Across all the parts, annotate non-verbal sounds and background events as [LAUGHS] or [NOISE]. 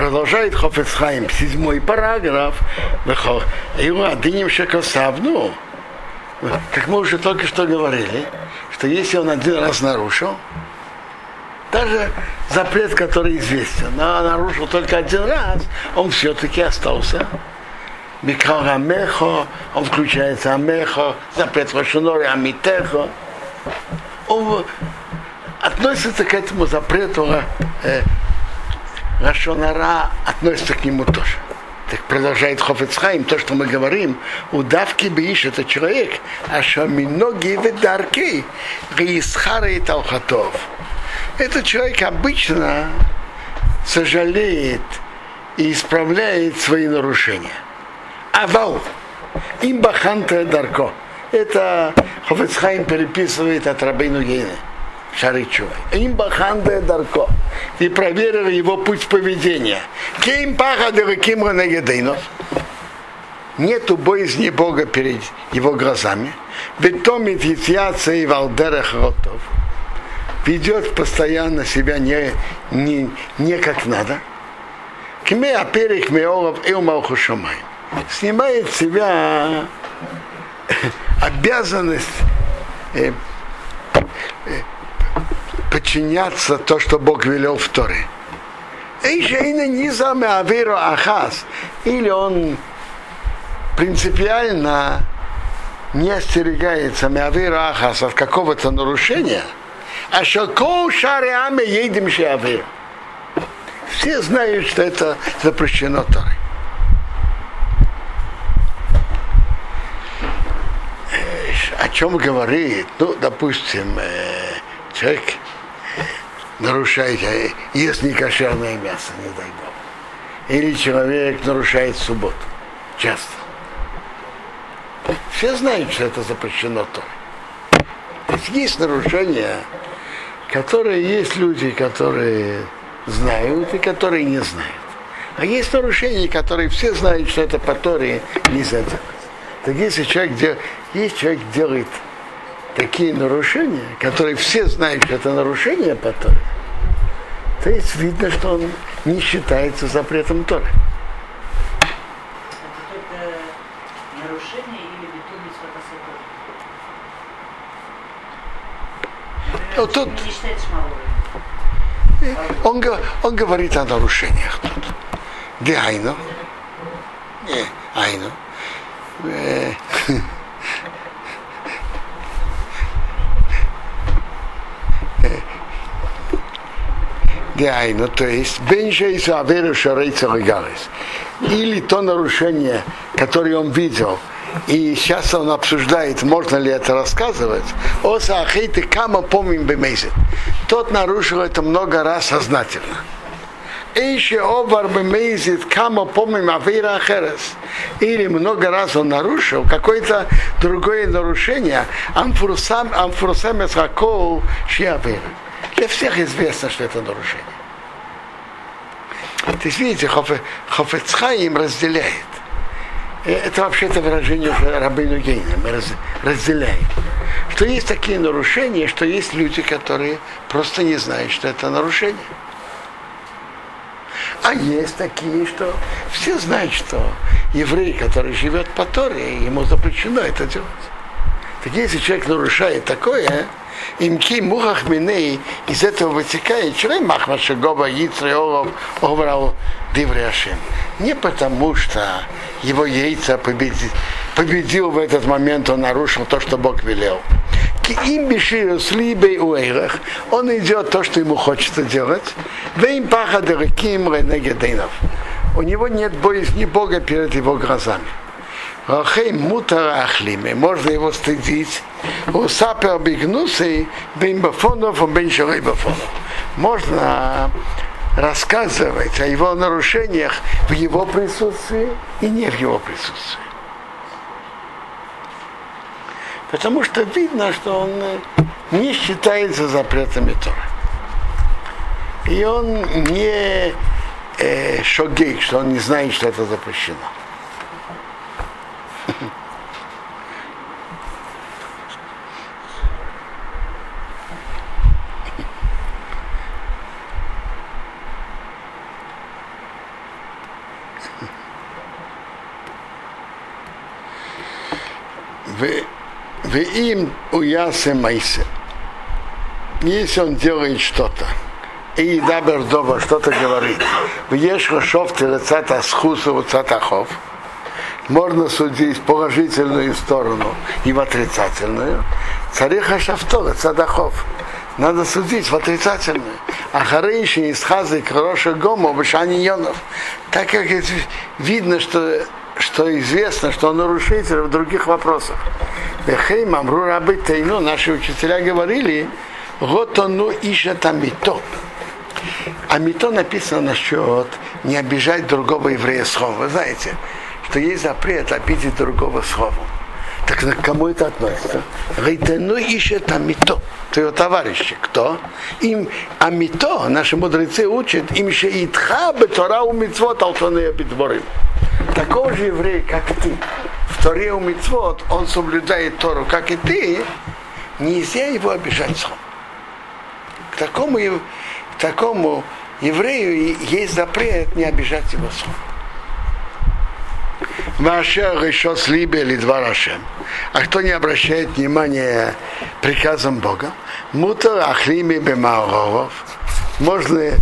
продолжает Хофецхайм, седьмой параграф, одним шекосавну, как мы уже только что говорили, что если он один раз нарушил, даже запрет, который известен, но нарушил только один раз, он все-таки остался. Микал Амехо, он включается Амехо, запрет Рашунори Амитехо. Он относится к этому запрету э, Рашонара, относится к нему тоже. Так продолжает Хофецхайм, то, что мы говорим, удавки бейш это человек, а что миноги ведарки, гейсхары и талхатов. Этот человек обычно сожалеет и исправляет свои нарушения. Авал, имбаханта дарко. Это Хофецхайм переписывает от Рабейну Гейна. Шаричува. Им баханде дарко. И проверил его путь поведения. Кейм пахады кимра нагедейнов. Нету боязни Бога перед его глазами. Бетомит яйца и валдерах ротов. Ведет постоянно себя не, не, не как надо. Кме аперих меолов и умалхушамай. Снимает себя обязанность э, э, подчиняться то, что Бог велел в Торе. Ахаз. Или он принципиально не остерегается Меавиру Ахаз от какого-то нарушения, а шалкоу шариаме едем шиавир. Все знают, что это запрещено Торой. О чем говорит, ну, допустим, человек нарушает, ест некошерное мясо, не дай Бог. Или человек нарушает субботу. Часто. Все знают, что это запрещено то. Есть есть нарушения, которые есть люди, которые знают и которые не знают. А есть нарушения, которые все знают, что это по Торе нельзя делать. Так если человек, дел... есть человек делает такие нарушения, которые все знают, что это нарушение по Торе, то есть видно, что он не считается запретом Торы. Вот тут он, он говорит о нарушениях тут. Где Айно? Не, Айно. [LAUGHS] Деайну, то есть Бенжа и Саверу Шарейца Или то нарушение, которое он видел, и сейчас он обсуждает, можно ли это рассказывать, о Сахейте Кама помним Бемейзет. Тот нарушил это много раз сознательно. Эйши овар бемейзит кама помним авейра ахерес. Или много раз он нарушил какое-то другое нарушение. Амфурсам амфурсам эсхакол шиавейра. Для всех известно, что это нарушение. То есть, видите, Хофецхайм разделяет. Это вообще-то выражение уже Рабейну Гейна. Мы раз, разделяем. Что есть такие нарушения, что есть люди, которые просто не знают, что это нарушение. А есть такие, что все знают, что еврей, который живет по Торе, ему запрещено это делать. Так если человек нарушает такое, имки мухах миней, из этого вытекает член махмаша гоба яйца олов оврал дивряшим. Не потому, что его яйца победил, победил в этот момент, он нарушил то, что Бог велел. Им беширу с либой уэйрах, он идет то, что ему хочется делать. Вейм паха дереким У него нет боязни Бога перед его глазами. Рахей мутар ахлиме, можно его стыдить. У сапер бигнусы, бен бафонов, бен шарей. Можно рассказывать о его нарушениях в его присутствии и не в его присутствии. Потому что видно, что он не считается запретами Тора. И он не э, шогейк, что он не знает, что это запрещено. В им уясе майсе. Если он делает что-то, и дабер дома что-то говорит, в ешхошов телецата схусу цатахов, можно судить положительную сторону и в отрицательную. Цариха шафтора, цадахов. Надо судить в отрицательную. А харейши из хазы хороших гомо башани йонов. Так как видно, что что известно, что он нарушитель в других вопросах. Бехейм Амру Рабы Тейну, наши учителя говорили, Готону Иша Тамито. А мито написано насчет не обижать другого еврея слова. Вы знаете, что есть запрет обидеть другого словом. Так к кому это относится? Рейтену ищет амито. Твоего товарища. Кто? Им амито, наши мудрецы учат, им еще итха бетора у митцвот алтоне битворим. Такого же еврей, как ты, Торе у митцвот, он соблюдает Тору, как и ты, нельзя его обижать словом. К такому, к такому еврею есть запрет не обижать его словом. Ваша решос либе или два Рашем. А кто не обращает внимания приказам Бога, мутар ахлими бемаоров, можно,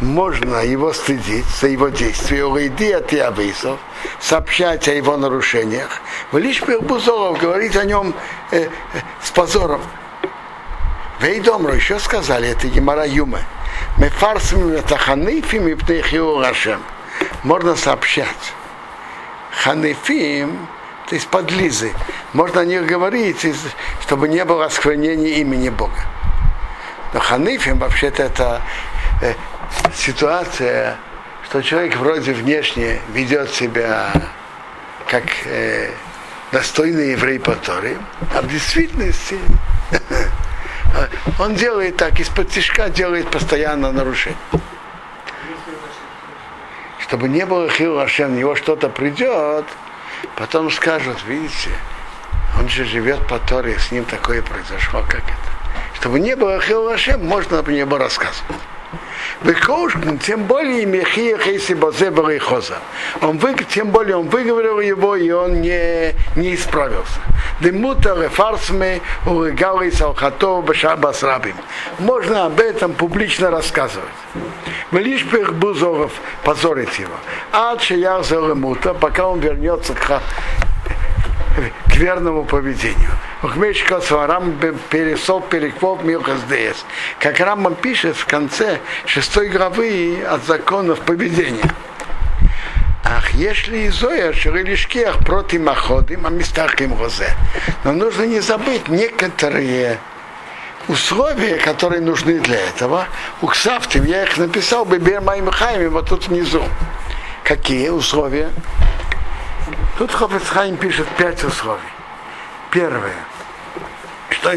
можно его стыдить за его действия, уйди от явисов, сообщать о его нарушениях, в лишь Бузоров говорить о нем э, э, с позором. Вейдомру еще сказали, это Гемара Юме. Мы фарсами это ханыфим и птехиу Рашем. Можно сообщать ханефим, то есть подлизы. Можно о них говорить, чтобы не было осквернения имени Бога. Но ханефим вообще-то это э, ситуация, что человек вроде внешне ведет себя как э, достойный еврей по Торе, а в действительности [LAUGHS] он делает так, из-под тяжка делает постоянно нарушение чтобы не было хил Ашем, него что-то придет, потом скажут, видите, он же живет по Торе, с ним такое произошло, как это. Чтобы не было хил Ашем, можно об нем рассказывать. Выкошкин, тем более Мехия Хейси Базеба и Хоза. Он вы, тем более он выговорил его, и он не, не исправился. Демута рефарсме урегали салхатов башабас рабим. Можно об этом публично рассказывать. Лишь Бузоров позорить его. А я мута, пока он вернется к, к верному поведению. Ухмечка Сварам пересол переквол Милхаздеес. Как Рамбам пишет в конце шестой главы от законов поведения. Ах, если Изоя ширилишкех против Маходим, а местах им гозе. Но нужно не забыть некоторые условия, которые нужны для этого. У Ксавтим я их написал бы Бермаим Хайми вот тут внизу. Какие условия? Тут Хофецхайм пишет пять условий. Первое, что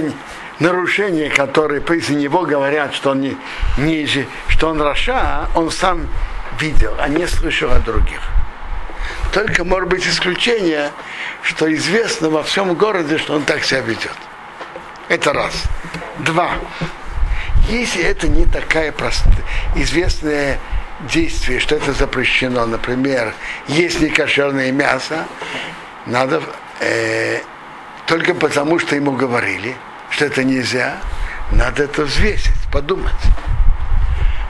нарушения, которые после него говорят, что он, не, не, что он Раша, он сам видел, а не слышал о других. Только может быть исключение, что известно во всем городе, что он так себя ведет. Это раз. Два. Если это не такая простая, известная действие, что это запрещено, например, есть некошерное мясо, надо э, только потому, что ему говорили, что это нельзя, надо это взвесить, подумать.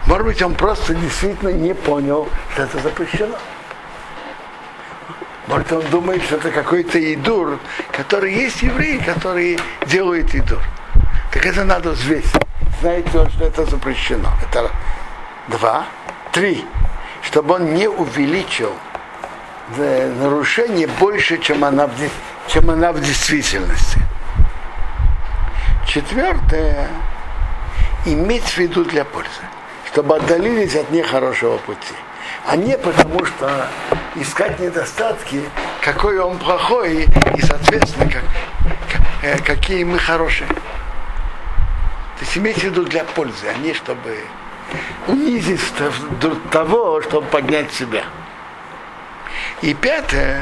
Может быть, он просто действительно не понял, что это запрещено. Может, он думает, что это какой-то идур, который есть евреи, которые делают идур. Так это надо взвесить. Знаете что это запрещено. Это два. Три. Чтобы он не увеличил нарушение больше, чем она в, чем она в действительности. Четвертое, иметь в виду для пользы, чтобы отдалились от нехорошего пути. А не потому, что искать недостатки, какой он плохой, и, соответственно, как, э, какие мы хорошие. То есть иметь в виду для пользы, а не чтобы унизить того, чтобы поднять себя. И пятое,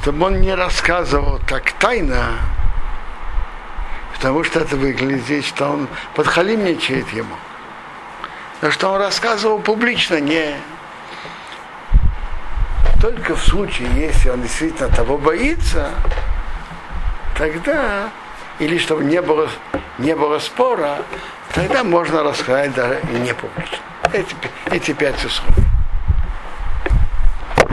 чтобы он не рассказывал так тайно, потому что это выглядит, что он подхалимничает ему. Но что он рассказывал публично, не только в случае, если он действительно того боится, тогда, или чтобы не было, не было спора, тогда можно рассказать даже не публично. Эти, эти пять условий.